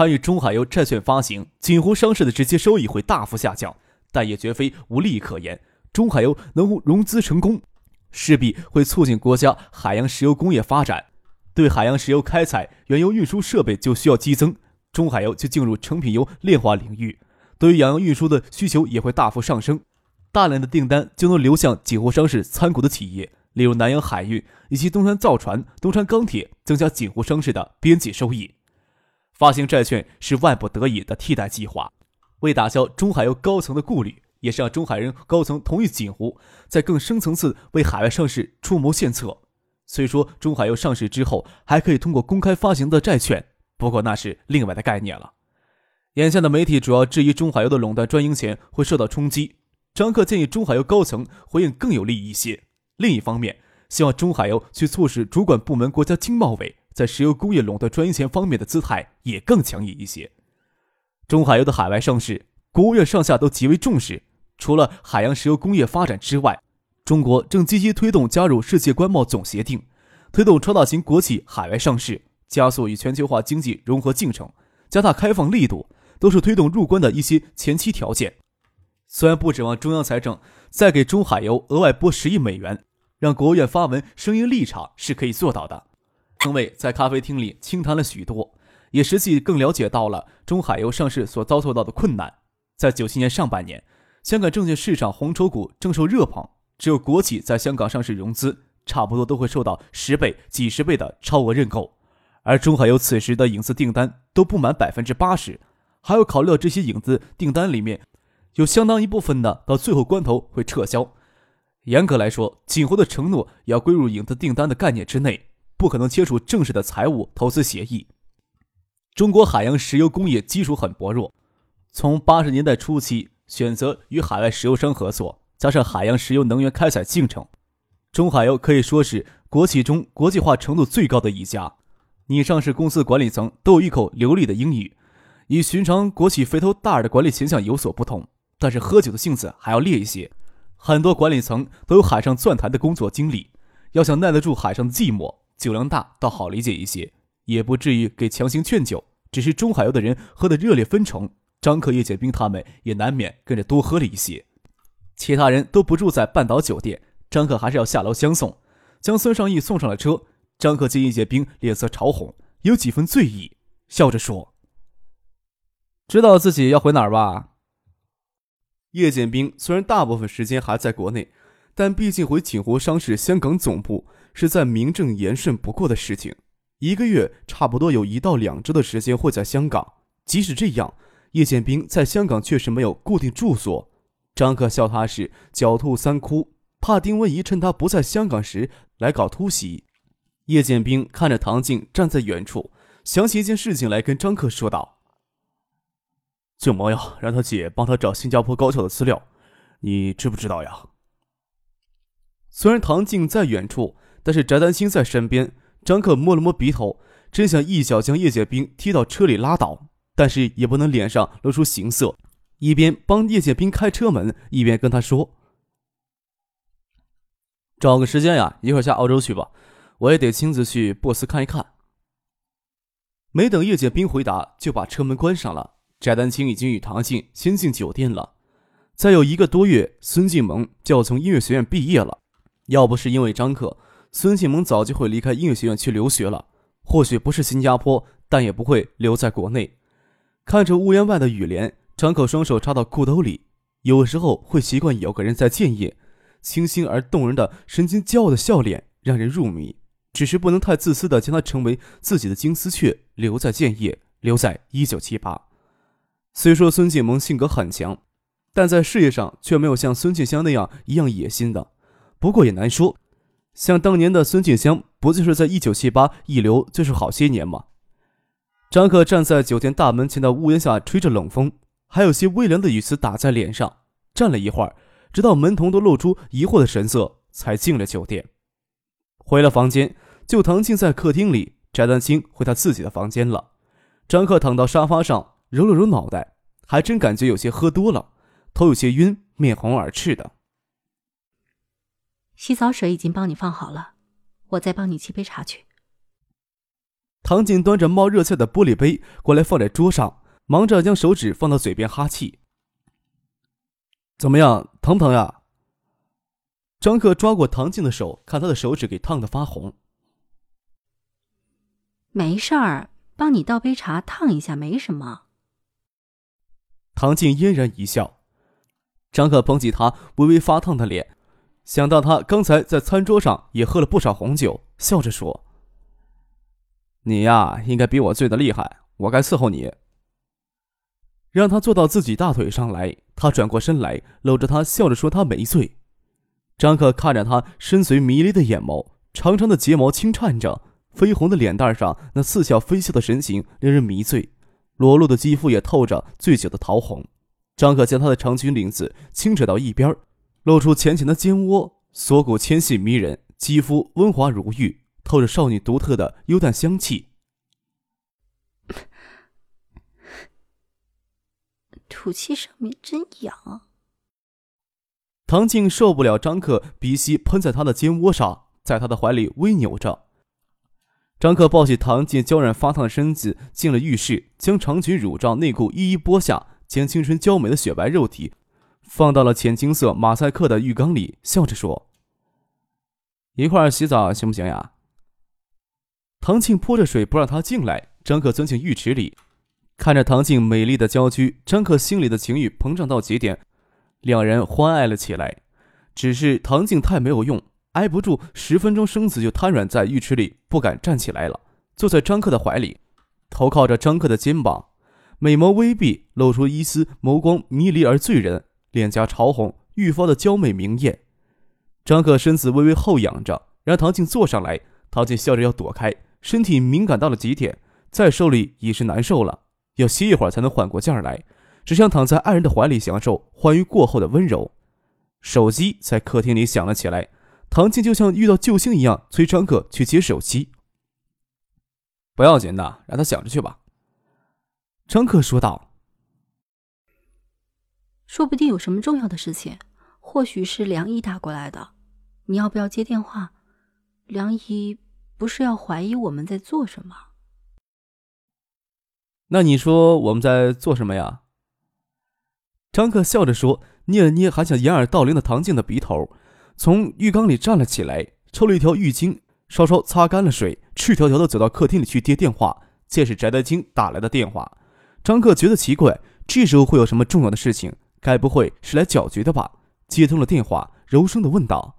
参与中海油债券发行，锦湖商事的直接收益会大幅下降，但也绝非无利可言。中海油能融资成功，势必会促进国家海洋石油工业发展。对海洋石油开采、原油运输设备就需要激增，中海油就进入成品油炼化领域，对于洋油运输的需求也会大幅上升，大量的订单就能流向锦湖商事参股的企业，例如南洋海运以及东川造船、东川钢铁，增加锦湖商事的边际收益。发行债券是万不得已的替代计划，为打消中海油高层的顾虑，也是让中海人高层同意锦湖在更深层次为海外上市出谋献策。虽说中海油上市之后还可以通过公开发行的债券，不过那是另外的概念了。眼下的媒体主要质疑中海油的垄断专营权会受到冲击，张克建议中海油高层回应更有利一些。另一方面，希望中海油去促使主管部门国家经贸委。在石油工业垄断专营权方面的姿态也更强硬一些。中海油的海外上市，国务院上下都极为重视。除了海洋石油工业发展之外，中国正积极推动加入世界关贸总协定，推动超大型国企海外上市，加速与全球化经济融合进程，加大开放力度，都是推动入关的一些前期条件。虽然不指望中央财政再给中海油额外拨十亿美元，让国务院发文声音立场是可以做到的。称谓在咖啡厅里轻谈了许多，也实际更了解到了中海油上市所遭受到的困难。在九七年上半年，香港证券市场红筹股正受热捧，只有国企在香港上市融资，差不多都会受到十倍、几十倍的超额认购。而中海油此时的影子订单都不满百分之八十，还要考虑到这些影子订单里面有相当一部分的到最后关头会撤销。严格来说，锦湖的承诺也要归入影子订单的概念之内。不可能签署正式的财务投资协议。中国海洋石油工业基础很薄弱，从八十年代初期选择与海外石油商合作，加上海洋石油能源开采进程，中海油可以说是国企中国际化程度最高的一家。你上市公司管理层都有一口流利的英语，与寻常国企肥头大耳的管理形象有所不同。但是喝酒的性子还要烈一些，很多管理层都有海上钻台的工作经历，要想耐得住海上的寂寞。酒量大倒好理解一些，也不至于给强行劝酒。只是中海油的人喝得热烈纷呈，张克、叶剑兵他们也难免跟着多喝了一些。其他人都不住在半岛酒店，张克还是要下楼相送，将孙尚义送上了车。张克见叶剑兵脸色潮红，有几分醉意，笑着说：“知道自己要回哪儿吧？”叶剑兵虽然大部分时间还在国内，但毕竟回锦湖商事香港总部。是在名正言顺不过的事情，一个月差不多有一到两周的时间会在香港。即使这样，叶剑兵在香港确实没有固定住所。张克笑他是狡兔三窟，怕丁文仪趁他不在香港时来搞突袭。叶剑兵看着唐静站在远处，想起一件事情来，跟张克说道：“舅妈呀，让他姐帮他找新加坡高校的资料，你知不知道呀？”虽然唐静在远处。但是翟丹青在身边，张克摸了摸鼻头，真想一脚将叶剑兵踢到车里拉倒，但是也不能脸上露出形色，一边帮叶剑兵开车门，一边跟他说：“找个时间呀，一会儿下澳洲去吧，我也得亲自去波斯看一看。”没等叶剑兵回答，就把车门关上了。翟丹青已经与唐静先进酒店了。再有一个多月，孙静萌就要从音乐学院毕业了，要不是因为张克。孙庆萌早就会离开音乐学院去留学了，或许不是新加坡，但也不会留在国内。看着屋檐外的雨帘，张口双手插到裤兜里，有时候会习惯有个人在建业，清新而动人的、神情骄傲的笑脸让人入迷。只是不能太自私的将他成为自己的金丝雀，留在建业，留在一九七八。虽说孙静萌性格很强，但在事业上却没有像孙静香那样一样野心的。不过也难说。像当年的孙静香，不就是在一九七八一留就是好些年吗？张克站在酒店大门前的屋檐下，吹着冷风，还有些微凉的雨丝打在脸上。站了一会儿，直到门童都露出疑惑的神色，才进了酒店。回了房间，就唐静在客厅里，翟丹青回他自己的房间了。张克躺到沙发上，揉了揉脑袋，还真感觉有些喝多了，头有些晕，面红耳赤的。洗澡水已经帮你放好了，我再帮你沏杯茶去。唐静端着冒热气的玻璃杯过来，放在桌上，忙着将手指放到嘴边哈气。怎么样，疼不疼呀？张克抓过唐静的手，看她的手指给烫的发红。没事儿，帮你倒杯茶烫一下，没什么。唐静嫣然一笑。张克捧起她微微发烫的脸，想到他刚才在餐桌上也喝了不少红酒，笑着说。你呀，应该比我醉的厉害，我该伺候你。让他坐到自己大腿上来，他转过身来，搂着他，笑着说：“他没醉。”张克看着他深邃迷离的眼眸，长长的睫毛轻颤着，绯红的脸蛋上那似笑非笑的神情令人迷醉，裸露的肌肤也透着醉酒的桃红。张克将他的长裙领子轻扯到一边，露出浅浅的肩窝，锁骨纤细迷人，肌肤温滑如玉。透着少女独特的幽淡香气，吐气上面真痒。唐静受不了张克鼻息喷在她的肩窝上，在他的怀里微扭着。张克抱起唐静娇软发烫的身子，进了浴室，将长裙、乳罩、内裤一一剥下，将青春娇美的雪白肉体放到了浅金色马赛克的浴缸里，笑着说：“一块儿洗澡行不行呀？”唐静泼着水不让他进来，张克钻进浴池里，看着唐静美丽的娇躯，张克心里的情欲膨胀到极点，两人欢爱了起来。只是唐静太没有用，挨不住十分钟，身子就瘫软在浴池里，不敢站起来了，坐在张克的怀里，头靠着张克的肩膀，美眸微闭，露出一丝眸光迷离而醉人，脸颊潮红，愈发的娇美明艳。张克身子微微后仰着，让唐静坐上来，唐静笑着要躲开。身体敏感到了极点，再受力已是难受了，要歇一会儿才能缓过劲儿来，只想躺在爱人的怀里享受欢愉过后的温柔。手机在客厅里响了起来，唐静就像遇到救星一样，催张克去接手机。不要紧的，让他想着去吧。张克说道：“说不定有什么重要的事情，或许是梁姨打过来的，你要不要接电话？梁姨。”不是要怀疑我们在做什么？那你说我们在做什么呀？张克笑着说，捏了捏还想掩耳盗铃的唐静的鼻头，从浴缸里站了起来，抽了一条浴巾，稍稍擦干了水，赤条条的走到客厅里去接电话。见是翟德清打来的电话，张克觉得奇怪，这时候会有什么重要的事情？该不会是来搅局的吧？接通了电话，柔声的问道：“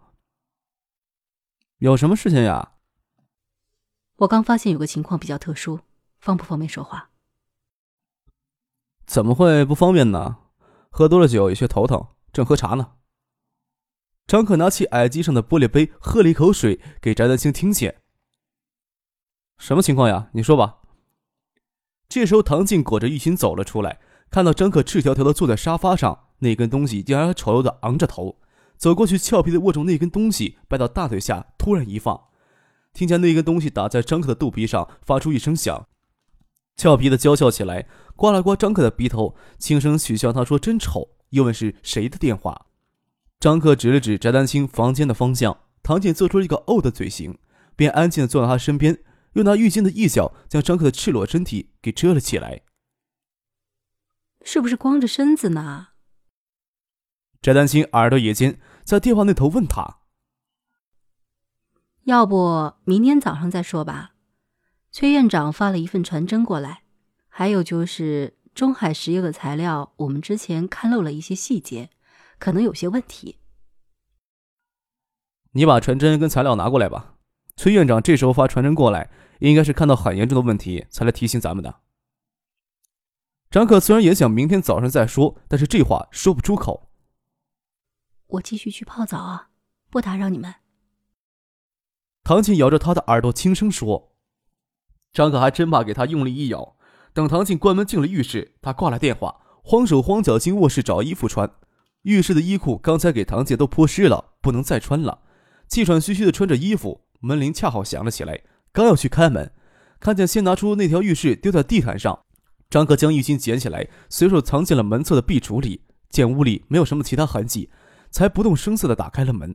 有什么事情呀？”我刚发现有个情况比较特殊，方不方便说话？怎么会不方便呢？喝多了酒，有些头疼，正喝茶呢。张可拿起矮机上的玻璃杯，喝了一口水，给翟丹青听见。什么情况呀？你说吧。这时候，唐静裹着浴巾走了出来，看到张可赤条条的坐在沙发上，那根东西竟然丑陋的昂着头，走过去，俏皮的握住那根东西，掰到大腿下，突然一放。听见那根东西打在张克的肚皮上，发出一声响，俏皮的娇笑起来，刮了刮张克的鼻头，轻声取笑他说：“真丑。”又问是谁的电话。张克指了指翟丹青房间的方向，唐姐做出一个“哦”的嘴型，便安静的坐到他身边，用那浴巾的一角将张克的赤裸身体给遮了起来。是不是光着身子呢？翟丹青耳朵也尖，在电话那头问他。要不明天早上再说吧。崔院长发了一份传真过来，还有就是中海石油的材料，我们之前看漏了一些细节，可能有些问题。你把传真跟材料拿过来吧。崔院长这时候发传真过来，应该是看到很严重的问题才来提醒咱们的。张可虽然也想明天早上再说，但是这话说不出口。我继续去泡澡啊，不打扰你们。唐静咬着他的耳朵，轻声说：“张可还真怕给他用力一咬，等唐静关门进了浴室，他挂了电话，慌手慌脚进卧室找衣服穿。浴室的衣裤刚才给唐静都泼湿了，不能再穿了。气喘吁吁的穿着衣服，门铃恰好响了起来，刚要去开门，看见先拿出那条浴室丢在地毯上，张克将浴巾捡起来，随手藏进了门侧的壁橱里。见屋里没有什么其他痕迹，才不动声色的打开了门。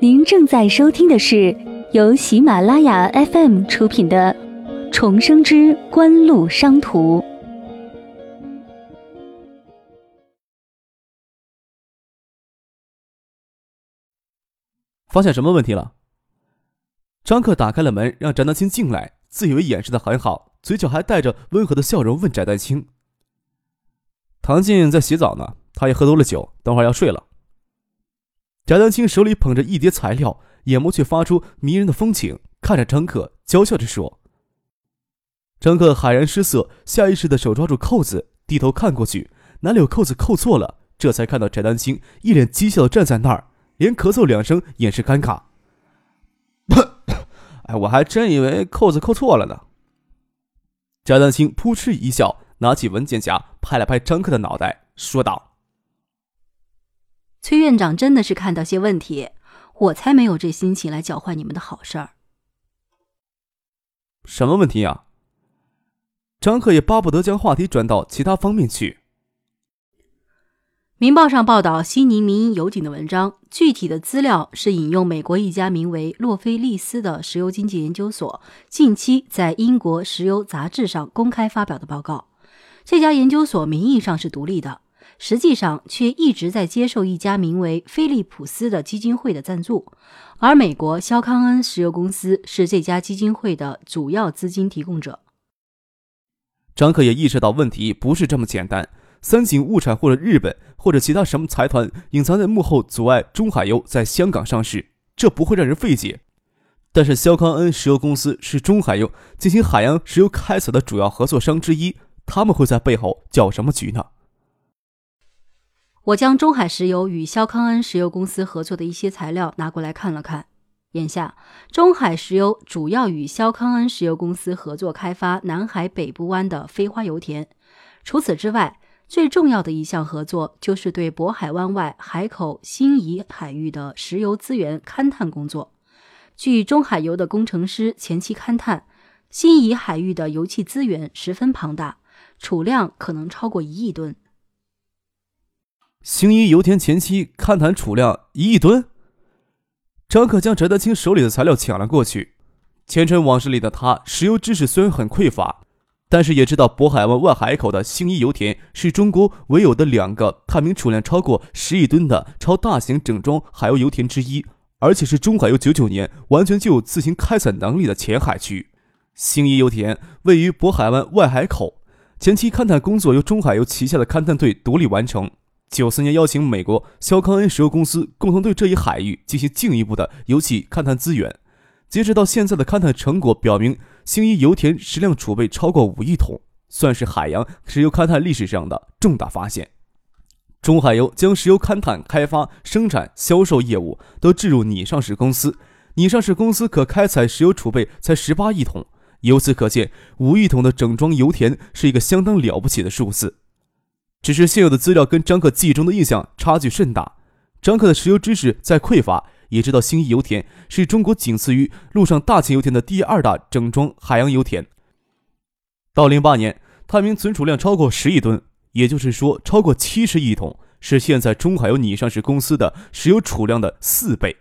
您正在收听的是由喜马拉雅 FM 出品的《重生之官路商途》。发现什么问题了？张克打开了门，让翟丹青进来，自以为掩饰的很好，嘴角还带着温和的笑容，问翟丹青：“唐静在洗澡呢，她也喝多了酒，等会儿要睡了。”翟丹青手里捧着一叠材料，眼眸却发出迷人的风情，看着张克，娇笑着说：“张克骇然失色，下意识的手抓住扣子，低头看过去，哪里有扣子扣错了？这才看到翟丹青一脸讥笑的站在那儿，连咳嗽两声掩饰尴尬。哎，我还真以为扣子扣错了呢。”翟丹青扑哧一笑，拿起文件夹，拍了拍张克的脑袋，说道。崔院长真的是看到些问题，我才没有这心情来搅坏你们的好事儿。什么问题呀？张克也巴不得将话题转到其他方面去。《明报》上报道悉尼民营油井的文章，具体的资料是引用美国一家名为洛菲利斯的石油经济研究所近期在英国石油杂志上公开发表的报告。这家研究所名义上是独立的。实际上却一直在接受一家名为菲利普斯的基金会的赞助，而美国肖康恩石油公司是这家基金会的主要资金提供者。张克也意识到问题不是这么简单，三井物产或者日本或者其他什么财团隐藏在幕后阻碍中海油在香港上市，这不会让人费解。但是肖康恩石油公司是中海油进行海洋石油开采的主要合作商之一，他们会在背后搅什么局呢？我将中海石油与肖康恩石油公司合作的一些材料拿过来看了看。眼下，中海石油主要与肖康恩石油公司合作开发南海北部湾的飞花油田。除此之外，最重要的一项合作就是对渤海湾外海口新沂海域的石油资源勘探工作。据中海油的工程师前期勘探，新沂海域的油气资源十分庞大，储量可能超过一亿吨。新沂油田前期勘探储量一亿吨。张可将翟德清手里的材料抢了过去。前尘往事里的他，石油知识虽然很匮乏，但是也知道渤海湾外海口的星一油田是中国唯有的两个探明储量超过十亿吨的超大型整装海油油田之一，而且是中海油九九年完全具有自行开采能力的浅海区。星一油田位于渤海湾外海口，前期勘探工作由中海油旗下的勘探队独立完成。九四年邀请美国肖康恩石油公司共同对这一海域进行进一步的油气勘探资源。截止到现在的勘探成果表明，兴义油田石量储备超过五亿桶，算是海洋石油勘探历史上的重大发现。中海油将石油勘探、开发、生产、销售业务都置入拟上市公司，拟上市公司可开采石油储备才十八亿桶。由此可见，五亿桶的整装油田是一个相当了不起的数字。只是现有的资料跟张克记忆中的印象差距甚大。张克的石油知识在匮乏，也知道兴义油田是中国仅次于陆上大型油田的第二大整装海洋油田。到零八年，探明存储量超过十亿吨，也就是说超过七十亿桶，是现在中海油拟上市公司的石油储量的四倍。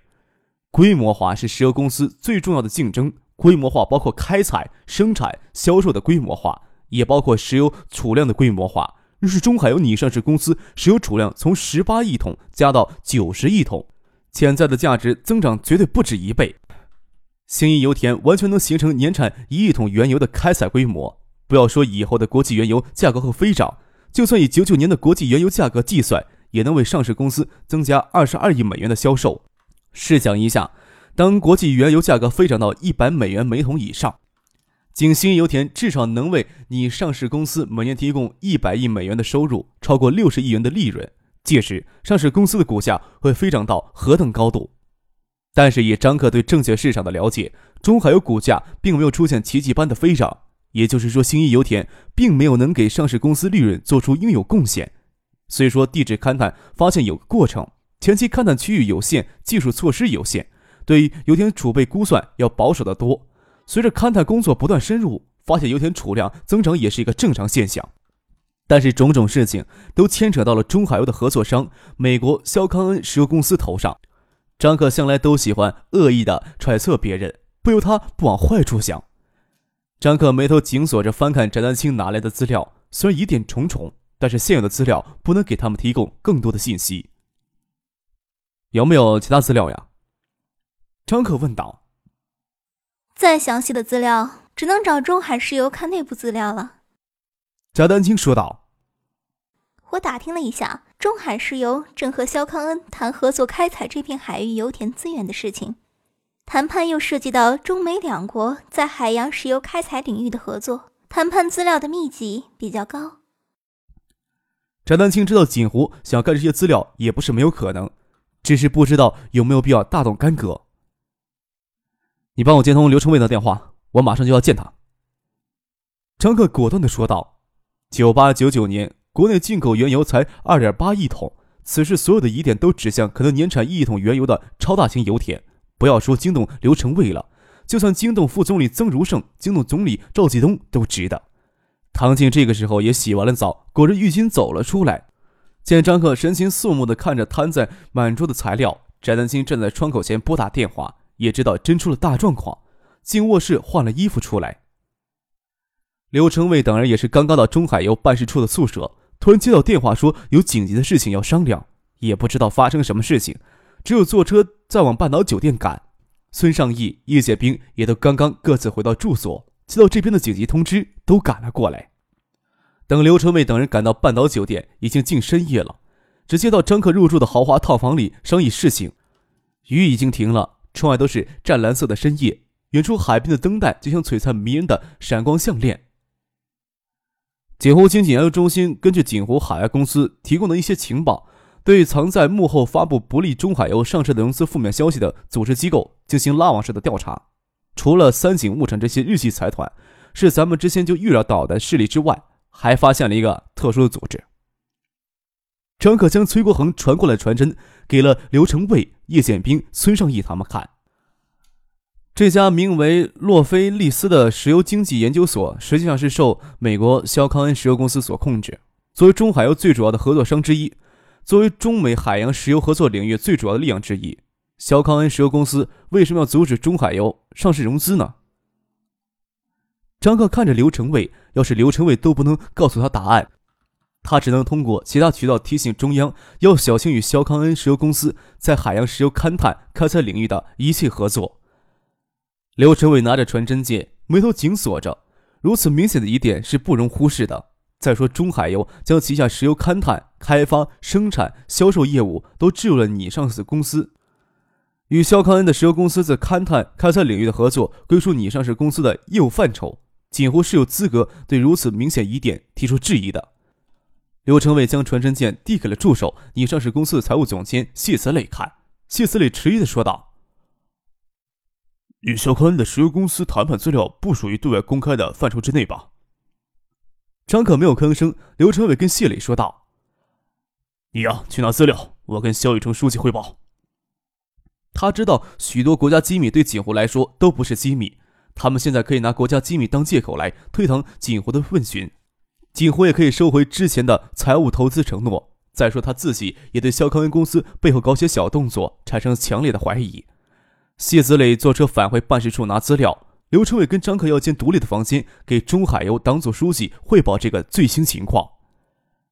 规模化是石油公司最重要的竞争。规模化包括开采、生产、销售的规模化，也包括石油储量的规模化。日是中海油拟上市公司石油储量从十八亿桶加到九十亿桶，潜在的价值增长绝对不止一倍。兴义油田完全能形成年产一亿桶原油的开采规模。不要说以后的国际原油价格会飞涨，就算以九九年的国际原油价格计算，也能为上市公司增加二十二亿美元的销售。试想一下，当国际原油价格飞涨到一百美元每桶以上。景兴油田至少能为你上市公司每年提供一百亿美元的收入，超过六十亿元的利润。届时，上市公司的股价会飞涨到何等高度？但是以张克对证券市场的了解，中海油股价并没有出现奇迹般的飞涨，也就是说，新一油田并没有能给上市公司利润做出应有贡献。虽说地质勘探发现有个过程，前期勘探区域有限，技术措施有限，对于油田储备估算要保守得多。随着勘探工作不断深入，发现油田储量增长也是一个正常现象。但是种种事情都牵扯到了中海油的合作商美国肖康恩石油公司头上。张克向来都喜欢恶意的揣测别人，不由他不往坏处想。张克眉头紧锁着翻看翟丹青拿来的资料，虽然疑点重重。但是现有的资料不能给他们提供更多的信息。有没有其他资料呀？张可问道。再详细的资料，只能找中海石油看内部资料了。贾丹青说道。我打听了一下，中海石油正和肖康恩谈合作开采这片海域油田资源的事情，谈判又涉及到中美两国在海洋石油开采领域的合作，谈判资料的密集比较高。翟丹青知道锦湖想要干这些资料也不是没有可能，只是不知道有没有必要大动干戈。你帮我接通刘成伟的电话，我马上就要见他。张克果断的说道：“九八九九年，国内进口原油才二点八亿桶，此时所有的疑点都指向可能年产一亿桶原油的超大型油田。不要说惊动刘成伟了，就算惊动副总理曾如胜、惊动总理赵继东都值得。”唐静这个时候也洗完了澡，裹着浴巾走了出来，见张克神情肃穆地看着摊在满桌的材料，翟丹青站在窗口前拨打电话，也知道真出了大状况，进卧室换了衣服出来。刘成伟等人也是刚刚到中海油办事处的宿舍，突然接到电话说有紧急的事情要商量，也不知道发生什么事情，只有坐车再往半岛酒店赶。孙尚义、叶剑兵也都刚刚各自回到住所。接到这边的紧急通知，都赶了过来。等刘成卫等人赶到半岛酒店，已经近深夜了。只接到张克入住的豪华套房里商议事情。雨已经停了，窗外都是湛蓝色的深夜，远处海边的灯带就像璀璨迷人的闪光项链。锦湖经济研究中心根据锦湖海外公司提供的一些情报，对藏在幕后发布不利中海油上市的融资负面消息的组织机构进行拉网式的调查。除了三井物产这些日系财团是咱们之前就预料到的势力之外，还发现了一个特殊的组织。张可将崔国恒传过来传真给了刘成卫、叶剑兵、孙尚义他们看。这家名为洛菲利斯的石油经济研究所，实际上是受美国肖康恩石油公司所控制。作为中海油最主要的合作商之一，作为中美海洋石油合作领域最主要的力量之一。肖康恩石油公司为什么要阻止中海油上市融资呢？张克看着刘成伟，要是刘成伟都不能告诉他答案，他只能通过其他渠道提醒中央要小心与肖康恩石油公司在海洋石油勘探、开采领域的一切合作。刘成伟拿着传真件，眉头紧锁着，如此明显的疑点是不容忽视的。再说，中海油将旗下石油勘探、开发、生产、销售业务都置入了你上市公司。与肖康恩的石油公司在勘探、开采领域的合作归属你上市公司的业务范畴，锦湖是有资格对如此明显疑点提出质疑的。刘成伟将传真件递给了助手，你上市公司的财务总监谢子磊看。谢子磊迟疑的说道：“与肖康恩的石油公司谈判资料不属于对外公开的范畴之内吧？”张可没有吭声。刘成伟跟谢磊说道：“你呀，去拿资料，我跟肖雨成书记汇报。”他知道许多国家机密对锦湖来说都不是机密，他们现在可以拿国家机密当借口来推搪锦湖的问询，锦湖也可以收回之前的财务投资承诺。再说他自己也对肖康恩公司背后搞些小动作产生强烈的怀疑。谢子磊坐车返回办事处拿资料，刘成伟跟张克要间独立的房间给中海油党组书记汇报这个最新情况。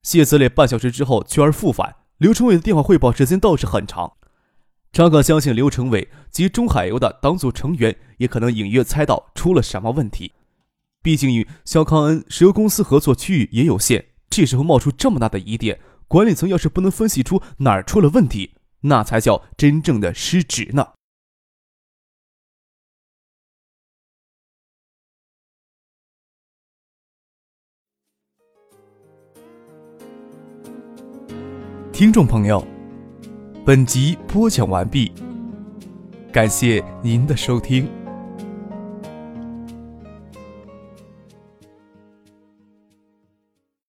谢子磊半小时之后去而复返，刘成伟的电话汇报时间倒是很长。张可相信刘成伟及中海油的党组成员也可能隐约猜到出了什么问题，毕竟与肖康恩石油公司合作区域也有限，这时候冒出这么大的疑点，管理层要是不能分析出哪儿出了问题，那才叫真正的失职呢。听众朋友。本集播讲完毕。感谢您的收听。